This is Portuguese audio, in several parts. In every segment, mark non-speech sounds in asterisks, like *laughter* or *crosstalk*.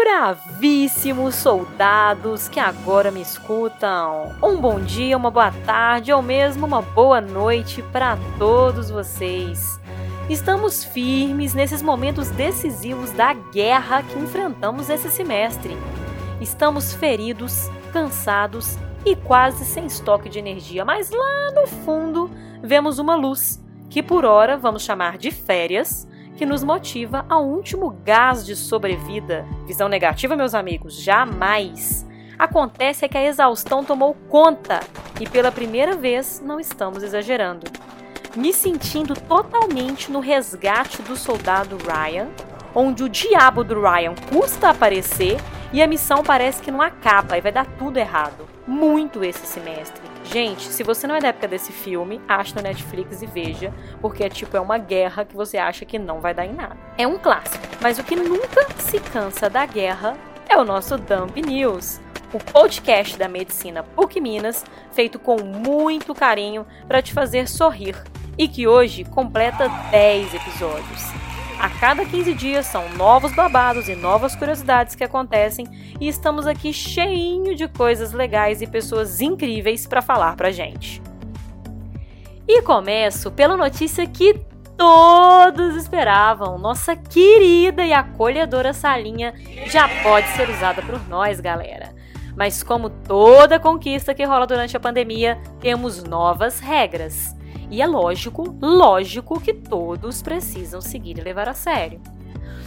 Bravíssimos soldados que agora me escutam. Um bom dia, uma boa tarde ou mesmo uma boa noite para todos vocês. Estamos firmes nesses momentos decisivos da guerra que enfrentamos esse semestre. Estamos feridos, cansados e quase sem estoque de energia, mas lá no fundo vemos uma luz, que por hora vamos chamar de férias, que nos motiva ao último gás de sobrevida. Visão negativa, meus amigos, jamais. Acontece é que a exaustão tomou conta e pela primeira vez não estamos exagerando. Me sentindo totalmente no resgate do soldado Ryan, onde o diabo do Ryan custa aparecer e a missão parece que não acaba e vai dar tudo errado. Muito esse semestre. Gente, se você não é da época desse filme, ache no Netflix e veja, porque é tipo é uma guerra que você acha que não vai dar em nada. É um clássico, mas o que nunca se cansa da guerra é o nosso Dump News, o podcast da medicina PUC Minas, feito com muito carinho para te fazer sorrir e que hoje completa 10 episódios. A cada 15 dias são novos babados e novas curiosidades que acontecem e estamos aqui cheinho de coisas legais e pessoas incríveis para falar pra gente. E começo pela notícia que todos esperavam. Nossa querida e acolhedora salinha já pode ser usada por nós, galera. Mas como toda conquista que rola durante a pandemia, temos novas regras. E é lógico, lógico que todos precisam seguir e levar a sério.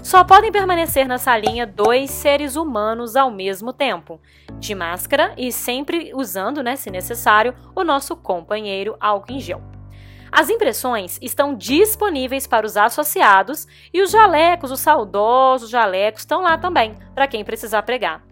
Só podem permanecer na salinha dois seres humanos ao mesmo tempo, de máscara e sempre usando, né, se necessário, o nosso companheiro álcool em gel. As impressões estão disponíveis para os associados e os jalecos, os saudosos jalecos, estão lá também, para quem precisar pregar.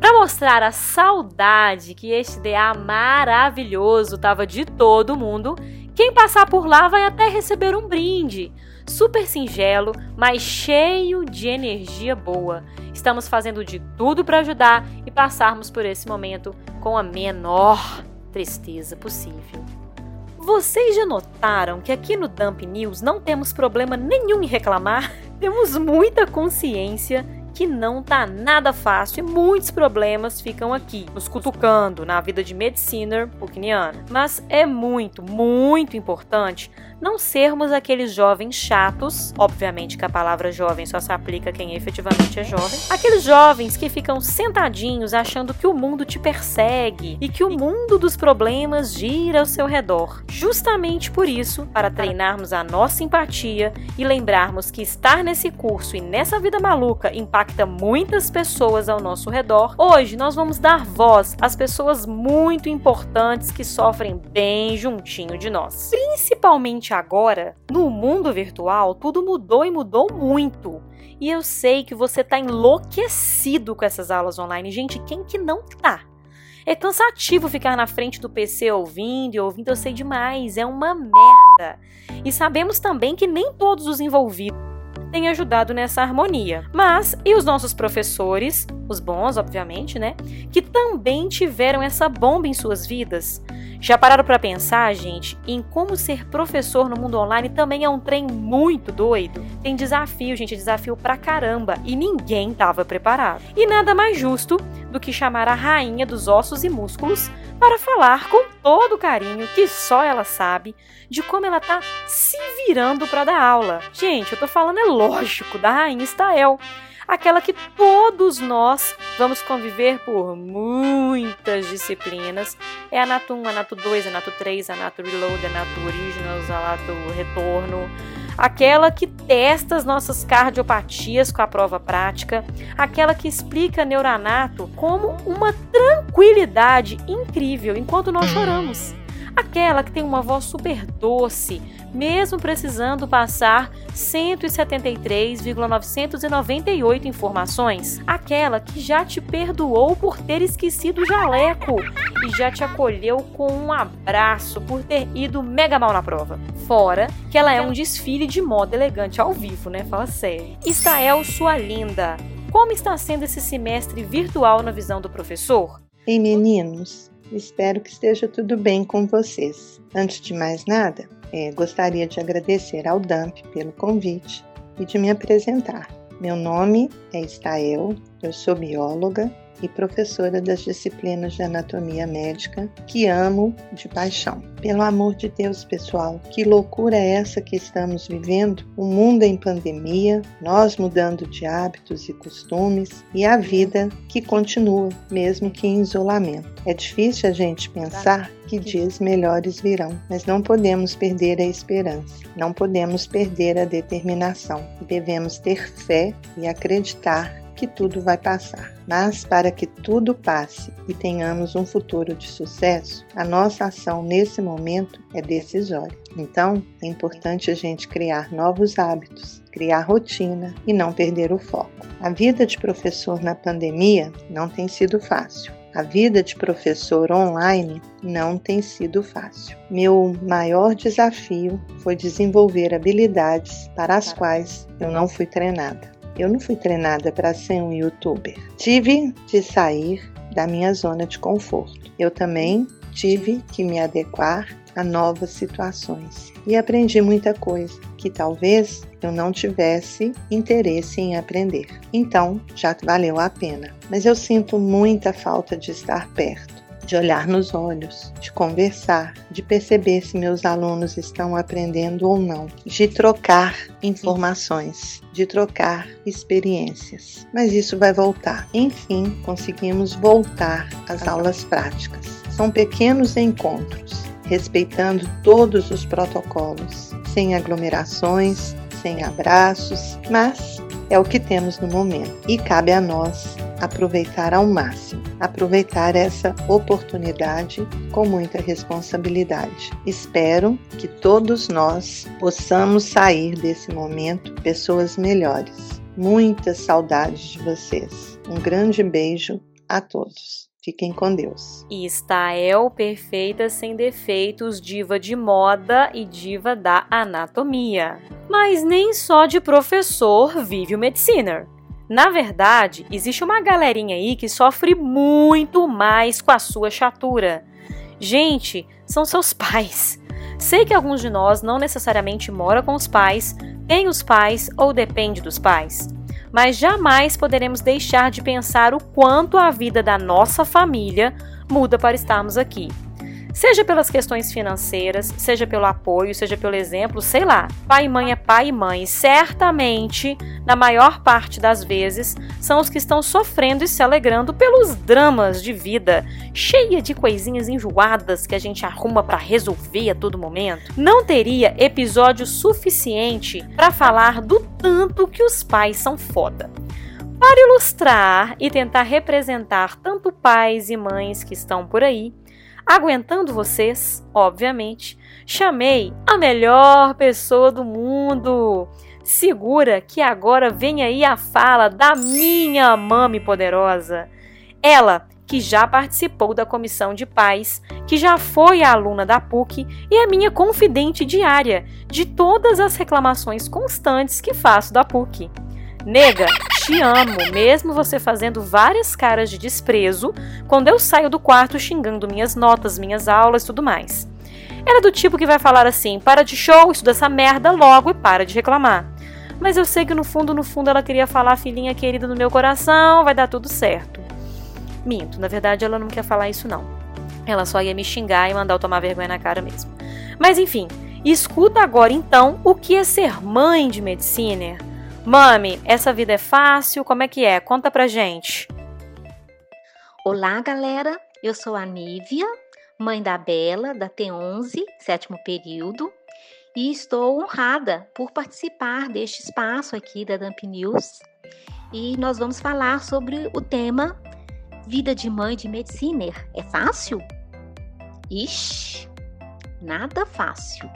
Para mostrar a saudade que este DA maravilhoso tava de todo mundo, quem passar por lá vai até receber um brinde. Super singelo, mas cheio de energia boa. Estamos fazendo de tudo para ajudar e passarmos por esse momento com a menor tristeza possível. Vocês já notaram que aqui no Dump News não temos problema nenhum em reclamar? *laughs* Temos muita consciência que não tá nada fácil e muitos problemas ficam aqui, nos cutucando na vida de medicina pukiniana. Mas é muito, muito importante não sermos aqueles jovens chatos, obviamente que a palavra jovem só se aplica a quem efetivamente é jovem, aqueles jovens que ficam sentadinhos achando que o mundo te persegue e que o mundo dos problemas gira ao seu redor. Justamente por isso, para treinarmos a nossa empatia e lembrarmos que estar nesse curso e nessa vida maluca impacta muitas pessoas ao nosso redor, hoje nós vamos dar voz às pessoas muito importantes que sofrem bem juntinho de nós. Principalmente agora, no mundo virtual, tudo mudou e mudou muito. E eu sei que você tá enlouquecido com essas aulas online. Gente, quem que não tá? É cansativo ficar na frente do PC ouvindo e ouvindo, eu sei demais, é uma merda. E sabemos também que nem todos os envolvidos têm ajudado nessa harmonia. Mas e os nossos professores, os bons, obviamente, né? Que também tiveram essa bomba em suas vidas. Já pararam para pensar, gente, em como ser professor no mundo online também é um trem muito doido? Tem desafio, gente, desafio pra caramba e ninguém estava preparado. E nada mais justo do que chamar a rainha dos ossos e músculos para falar com todo o carinho que só ela sabe de como ela tá se virando para dar aula. Gente, eu tô falando é lógico da rainha Stael aquela que todos nós vamos conviver por muitas disciplinas. É a Nato 1, a Nato 2, a Nato 3, a Nato Reload, a Nato Originals, a Nato Retorno. Aquela que testa as nossas cardiopatias com a prova prática, aquela que explica neuranato como uma tranquilidade incrível enquanto nós choramos aquela que tem uma voz super doce, mesmo precisando passar 173,998 informações, aquela que já te perdoou por ter esquecido o jaleco e já te acolheu com um abraço por ter ido mega mal na prova. Fora que ela é um desfile de moda elegante ao vivo, né? Fala sério. Estael, sua linda, como está sendo esse semestre virtual na visão do professor? Ei, meninos, Espero que esteja tudo bem com vocês. Antes de mais nada, é, gostaria de agradecer ao DAMP pelo convite e de me apresentar. Meu nome é Estael, eu sou bióloga e professora das disciplinas de anatomia médica, que amo de paixão. Pelo amor de Deus, pessoal, que loucura é essa que estamos vivendo? O mundo em pandemia, nós mudando de hábitos e costumes e a vida que continua, mesmo que em isolamento. É difícil a gente pensar que dias melhores virão, mas não podemos perder a esperança, não podemos perder a determinação. Devemos ter fé e acreditar que tudo vai passar. Mas para que tudo passe e tenhamos um futuro de sucesso, a nossa ação nesse momento é decisória. Então, é importante a gente criar novos hábitos, criar rotina e não perder o foco. A vida de professor na pandemia não tem sido fácil. A vida de professor online não tem sido fácil. Meu maior desafio foi desenvolver habilidades para as quais eu não fui treinada. Eu não fui treinada para ser um youtuber. Tive de sair da minha zona de conforto. Eu também tive que me adequar a novas situações e aprendi muita coisa que talvez eu não tivesse interesse em aprender. Então, já valeu a pena. Mas eu sinto muita falta de estar perto de olhar nos olhos, de conversar, de perceber se meus alunos estão aprendendo ou não, de trocar informações, de trocar experiências. Mas isso vai voltar. Enfim, conseguimos voltar às aulas práticas. São pequenos encontros, respeitando todos os protocolos, sem aglomerações, sem abraços, mas é o que temos no momento e cabe a nós aproveitar ao máximo, aproveitar essa oportunidade com muita responsabilidade. Espero que todos nós possamos sair desse momento pessoas melhores. Muitas saudades de vocês. Um grande beijo a todos. Fiquem com Deus. E Estael, perfeita sem defeitos, diva de moda e diva da anatomia. Mas nem só de professor vive o mediciner. Na verdade, existe uma galerinha aí que sofre muito mais com a sua chatura. Gente, são seus *laughs* pais. Sei que alguns de nós não necessariamente mora com os pais, tem os pais ou depende dos pais mas jamais poderemos deixar de pensar o quanto a vida da nossa família muda para estarmos aqui. Seja pelas questões financeiras, seja pelo apoio, seja pelo exemplo, sei lá. Pai e mãe é pai e mãe. Certamente, na maior parte das vezes, são os que estão sofrendo e se alegrando pelos dramas de vida, cheia de coisinhas enjoadas que a gente arruma para resolver a todo momento. Não teria episódio suficiente para falar do tanto que os pais são foda. Para ilustrar e tentar representar tanto pais e mães que estão por aí, aguentando vocês, obviamente, chamei a melhor pessoa do mundo. Segura que agora vem aí a fala da minha mãe poderosa. Ela que já participou da comissão de paz, que já foi aluna da PUC e é minha confidente diária de todas as reclamações constantes que faço da PUC. Nega, te amo, mesmo você fazendo várias caras de desprezo quando eu saio do quarto xingando minhas notas, minhas aulas tudo mais. Ela é do tipo que vai falar assim: para de show, estuda essa merda logo e para de reclamar. Mas eu sei que no fundo, no fundo, ela queria falar, filhinha querida do meu coração, vai dar tudo certo. Minto, na verdade ela não quer falar isso não. Ela só ia me xingar e mandar eu tomar vergonha na cara mesmo. Mas enfim, escuta agora então o que é ser mãe de medicina Mami, essa vida é fácil? Como é que é? Conta pra gente. Olá, galera. Eu sou a Nívia, mãe da Bela, da T11, sétimo período, e estou honrada por participar deste espaço aqui da Dump News. E nós vamos falar sobre o tema Vida de Mãe de Mediciner. É fácil? Ixi, nada fácil.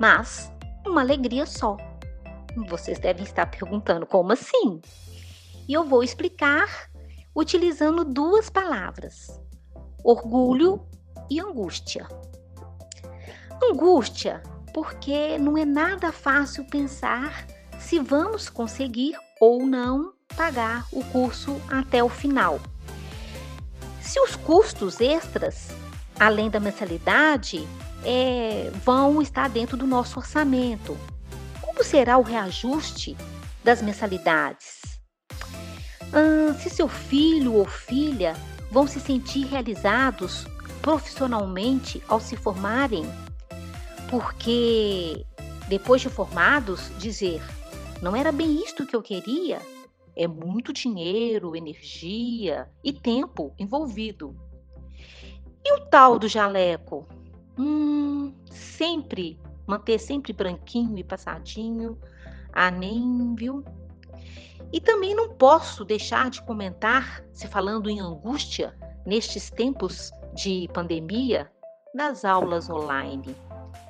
Mas uma alegria só vocês devem estar perguntando como assim? E eu vou explicar utilizando duas palavras: orgulho e angústia. Angústia, porque não é nada fácil pensar se vamos conseguir ou não pagar o curso até o final. Se os custos extras, além da mensalidade, é, vão estar dentro do nosso orçamento, como será o reajuste das mensalidades? Ah, se seu filho ou filha vão se sentir realizados profissionalmente ao se formarem? Porque depois de formados, dizer: não era bem isto que eu queria? É muito dinheiro, energia e tempo envolvido. E o tal do jaleco? Hum, sempre, manter sempre branquinho e passadinho. Ah, nem, viu? E também não posso deixar de comentar, se falando em angústia, nestes tempos de pandemia, das aulas online.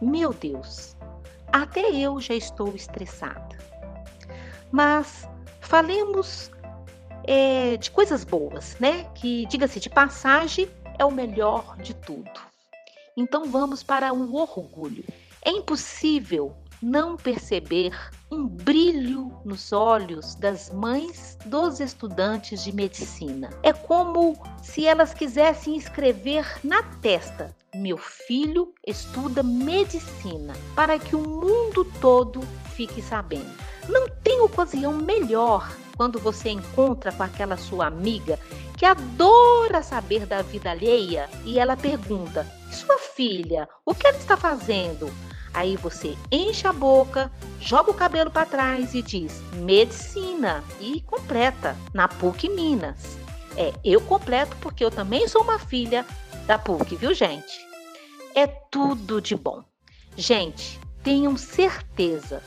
Meu Deus, até eu já estou estressada. Mas falemos é, de coisas boas, né? Que, diga-se de passagem, é o melhor de tudo. Então vamos para o orgulho. É impossível não perceber um brilho nos olhos das mães dos estudantes de medicina. É como se elas quisessem escrever na testa: Meu filho estuda medicina, para que o mundo todo fique sabendo. Não tem ocasião melhor quando você encontra com aquela sua amiga que adora saber da vida alheia e ela pergunta: Sua filha, o que ela está fazendo? Aí você enche a boca, joga o cabelo para trás e diz medicina e completa na PUC Minas. É, eu completo porque eu também sou uma filha da PUC, viu, gente? É tudo de bom. Gente, tenham certeza,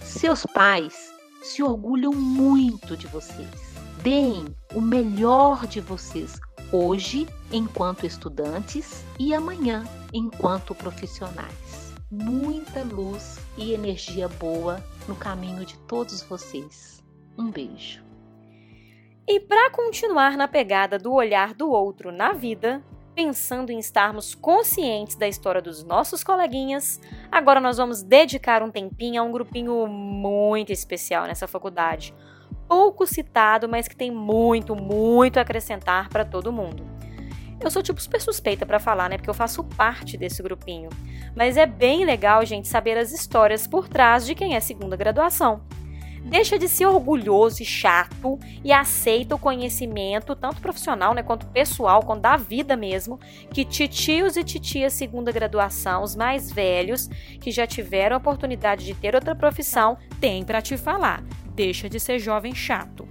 seus pais se orgulham muito de vocês. Deem o melhor de vocês hoje, enquanto estudantes, e amanhã, enquanto profissionais muita luz e energia boa no caminho de todos vocês. Um beijo. E para continuar na pegada do olhar do outro na vida, pensando em estarmos conscientes da história dos nossos coleguinhas, agora nós vamos dedicar um tempinho a um grupinho muito especial nessa faculdade. Pouco citado, mas que tem muito, muito a acrescentar para todo mundo. Eu sou tipo super suspeita para falar, né? Porque eu faço parte desse grupinho. Mas é bem legal, gente, saber as histórias por trás de quem é segunda graduação. Deixa de ser orgulhoso e chato e aceita o conhecimento, tanto profissional né, quanto pessoal, quanto da vida mesmo, que titios e titias segunda graduação, os mais velhos, que já tiveram a oportunidade de ter outra profissão, têm para te falar. Deixa de ser jovem chato.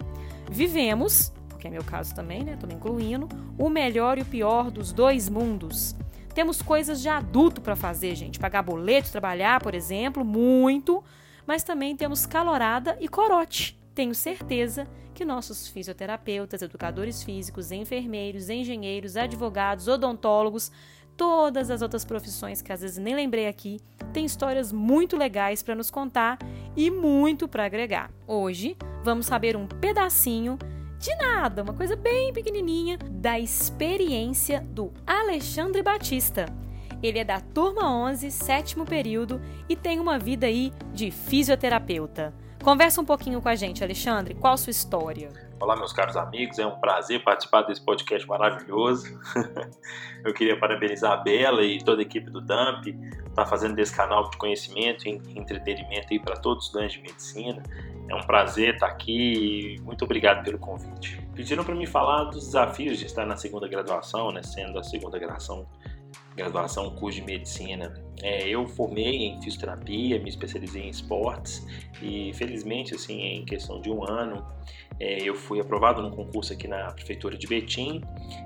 Vivemos que é meu caso também, né? Tô me incluindo, o melhor e o pior dos dois mundos. Temos coisas de adulto para fazer, gente. Pagar boletos, trabalhar, por exemplo, muito. Mas também temos calorada e corote. Tenho certeza que nossos fisioterapeutas, educadores físicos, enfermeiros, engenheiros, advogados, odontólogos, todas as outras profissões que às vezes nem lembrei aqui, têm histórias muito legais para nos contar e muito para agregar. Hoje vamos saber um pedacinho de nada, uma coisa bem pequenininha da experiência do Alexandre Batista. Ele é da turma 11, sétimo período e tem uma vida aí de fisioterapeuta. Conversa um pouquinho com a gente, Alexandre. Qual a sua história? Olá, meus caros amigos. É um prazer participar desse podcast maravilhoso. *laughs* Eu queria parabenizar a Bela e toda a equipe do DAMP está fazendo desse canal de conhecimento e entretenimento aí para todos os estudantes de medicina. É um prazer estar aqui e muito obrigado pelo convite. Pediram para me falar dos desafios de estar na segunda graduação, né, sendo a segunda graduação, graduação curso de medicina. É, eu formei em fisioterapia, me especializei em esportes e felizmente assim em questão de um ano é, eu fui aprovado num concurso aqui na prefeitura de Betim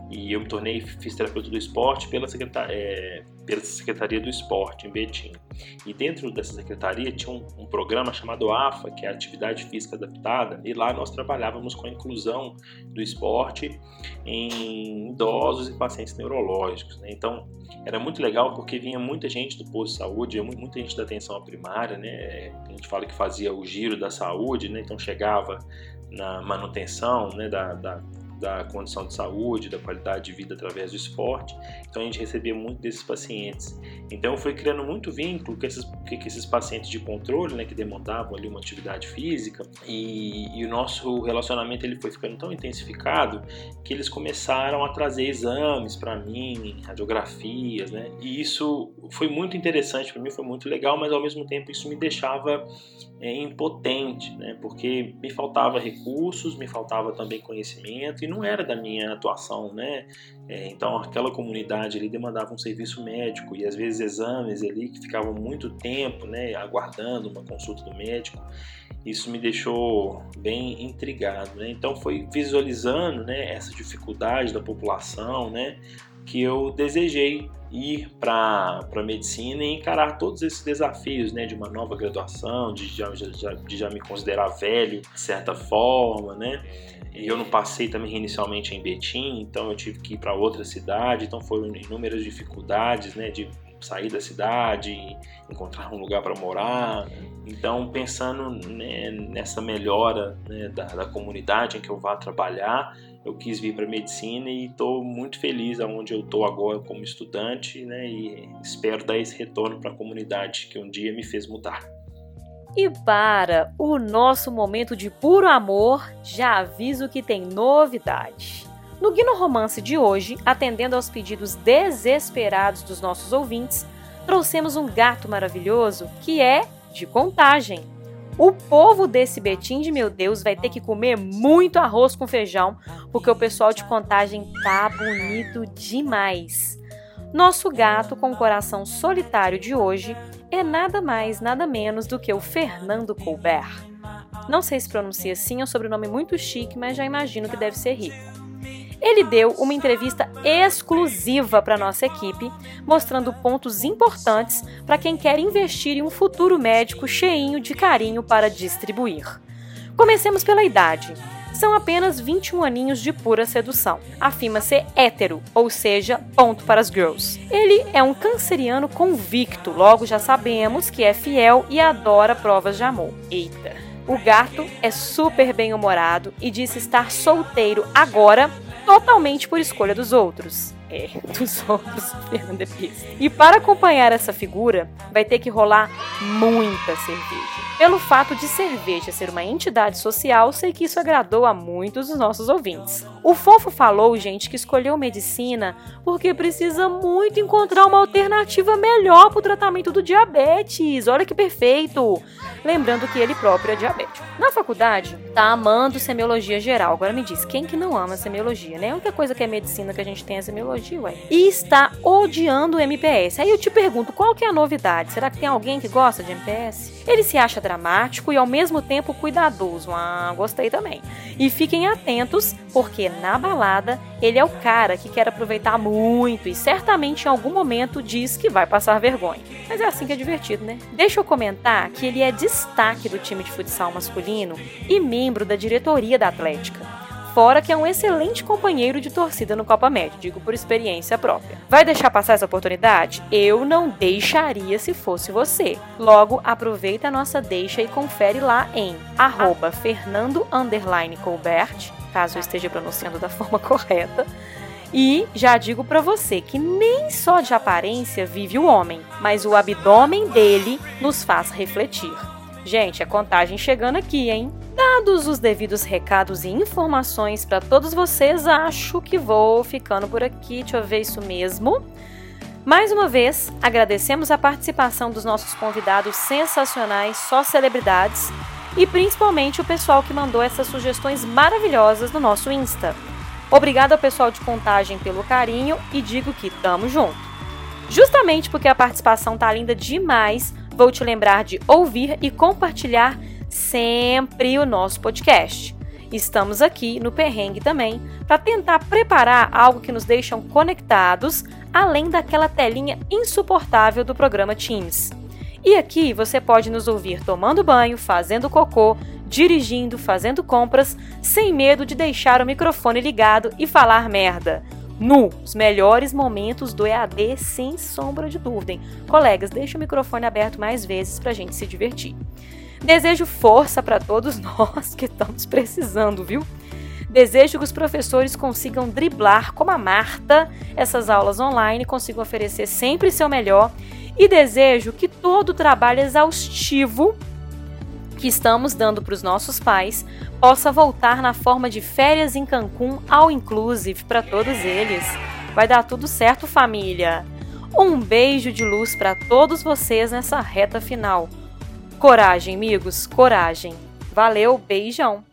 e eu me tornei fisioterapeuta do esporte pela, secretar, é, pela Secretaria do Esporte em Betim. E dentro dessa secretaria tinha um, um, programa chamado AFA, que é Atividade Física Adaptada, e lá nós trabalhávamos com a inclusão do esporte em idosos e pacientes neurológicos. Né? Então era muito legal porque vinha muita gente do posto de saúde, muita gente da atenção primária, né? a gente fala que fazia o giro da saúde, né? então chegava na manutenção né, da, da, da condição de saúde, da qualidade de vida através do esporte. Então a gente recebia muito desses pacientes. Então eu fui criando muito vínculo com esses, com esses pacientes de controle, né, que demandavam ali uma atividade física. E, e o nosso relacionamento ele foi ficando tão intensificado que eles começaram a trazer exames para mim, radiografias, né? E isso foi muito interessante para mim, foi muito legal, mas ao mesmo tempo isso me deixava é, impotente, né? Porque me faltava recursos, me faltava também conhecimento não era da minha atuação, né? É, então aquela comunidade ali demandava um serviço médico e às vezes exames ali que ficavam muito tempo, né? Aguardando uma consulta do médico. Isso me deixou bem intrigado, né? Então foi visualizando, né? Essa dificuldade da população, né? Que eu desejei ir para a medicina e encarar todos esses desafios né, de uma nova graduação, de já, já, de já me considerar velho de certa forma, né? Eu não passei também inicialmente em Betim, então eu tive que ir para outra cidade, então foram inúmeras dificuldades, né, de sair da cidade, encontrar um lugar para morar. Então, pensando né, nessa melhora né, da, da, comunidade em que eu vá trabalhar, eu quis vir para medicina e estou muito feliz aonde eu estou agora como estudante, né? E espero dar esse retorno para a comunidade que um dia me fez mudar. E para o nosso momento de puro amor, já aviso que tem novidade. No Guino Romance de hoje, atendendo aos pedidos desesperados dos nossos ouvintes, trouxemos um gato maravilhoso que é de contagem. O povo desse Betim de meu Deus vai ter que comer muito arroz com feijão, porque o pessoal de contagem tá bonito demais. Nosso gato com coração solitário de hoje é nada mais, nada menos do que o Fernando Colbert. Não sei se pronuncia assim, é um sobrenome muito chique, mas já imagino que deve ser rico. Ele deu uma entrevista exclusiva para nossa equipe, mostrando pontos importantes para quem quer investir em um futuro médico cheinho de carinho para distribuir. Comecemos pela idade. São apenas 21 aninhos de pura sedução. Afirma ser hétero, ou seja, ponto para as girls. Ele é um canceriano convicto, logo já sabemos que é fiel e adora provas de amor. Eita! O gato é super bem-humorado e disse estar solteiro agora totalmente por escolha dos outros. É, *laughs* dos outros, Fernanda Pires. E para acompanhar essa figura, vai ter que rolar muita cerveja. Pelo fato de cerveja ser uma entidade social, sei que isso agradou a muitos dos nossos ouvintes. O Fofo falou, gente, que escolheu medicina porque precisa muito encontrar uma alternativa melhor para o tratamento do diabetes. Olha que perfeito! Lembrando que ele próprio é diabético. Na faculdade, tá amando semiologia geral. Agora me diz, quem que não ama semiologia, né? A única coisa que é medicina que a gente tem é semiologia, ué. E está odiando o MPS. Aí eu te pergunto, qual que é a novidade? Será que tem alguém que gosta de MPS? Ele se acha dramático e ao mesmo tempo cuidadoso. Ah, gostei também. E fiquem atentos, porque na balada ele é o cara que quer aproveitar muito e certamente em algum momento diz que vai passar vergonha. Mas é assim que é divertido, né? Deixa eu comentar que ele é destaque do time de futsal masculino e membro da diretoria da Atlética fora que é um excelente companheiro de torcida no Copa Média, digo por experiência própria. Vai deixar passar essa oportunidade? Eu não deixaria se fosse você. Logo, aproveita a nossa deixa e confere lá em arroba Fernando Colbert, caso eu esteja pronunciando da *laughs* forma correta. E já digo para você que nem só de aparência vive o homem, mas o abdômen dele nos faz refletir. Gente, a contagem chegando aqui, hein? Dados os devidos recados e informações para todos vocês, acho que vou ficando por aqui. Deixa eu ver isso mesmo. Mais uma vez, agradecemos a participação dos nossos convidados sensacionais, só celebridades, e principalmente o pessoal que mandou essas sugestões maravilhosas no nosso Insta. Obrigado ao pessoal de contagem pelo carinho e digo que tamo junto. Justamente porque a participação tá linda demais, vou te lembrar de ouvir e compartilhar sempre o nosso podcast. Estamos aqui no Perrengue também para tentar preparar algo que nos deixa conectados, além daquela telinha insuportável do programa Teams. E aqui você pode nos ouvir tomando banho, fazendo cocô, dirigindo, fazendo compras, sem medo de deixar o microfone ligado e falar merda. Nu, os melhores momentos do EAD sem sombra de dúvida. Hein? Colegas, deixe o microfone aberto mais vezes para a gente se divertir. Desejo força para todos *laughs* nós que estamos precisando, viu? Desejo que os professores consigam driblar como a Marta essas aulas online, consigam oferecer sempre seu melhor e desejo que todo o trabalho exaustivo que estamos dando para os nossos pais possa voltar na forma de férias em Cancún ao inclusive para todos eles. Vai dar tudo certo, família. Um beijo de luz para todos vocês nessa reta final. Coragem, amigos, coragem. Valeu, beijão.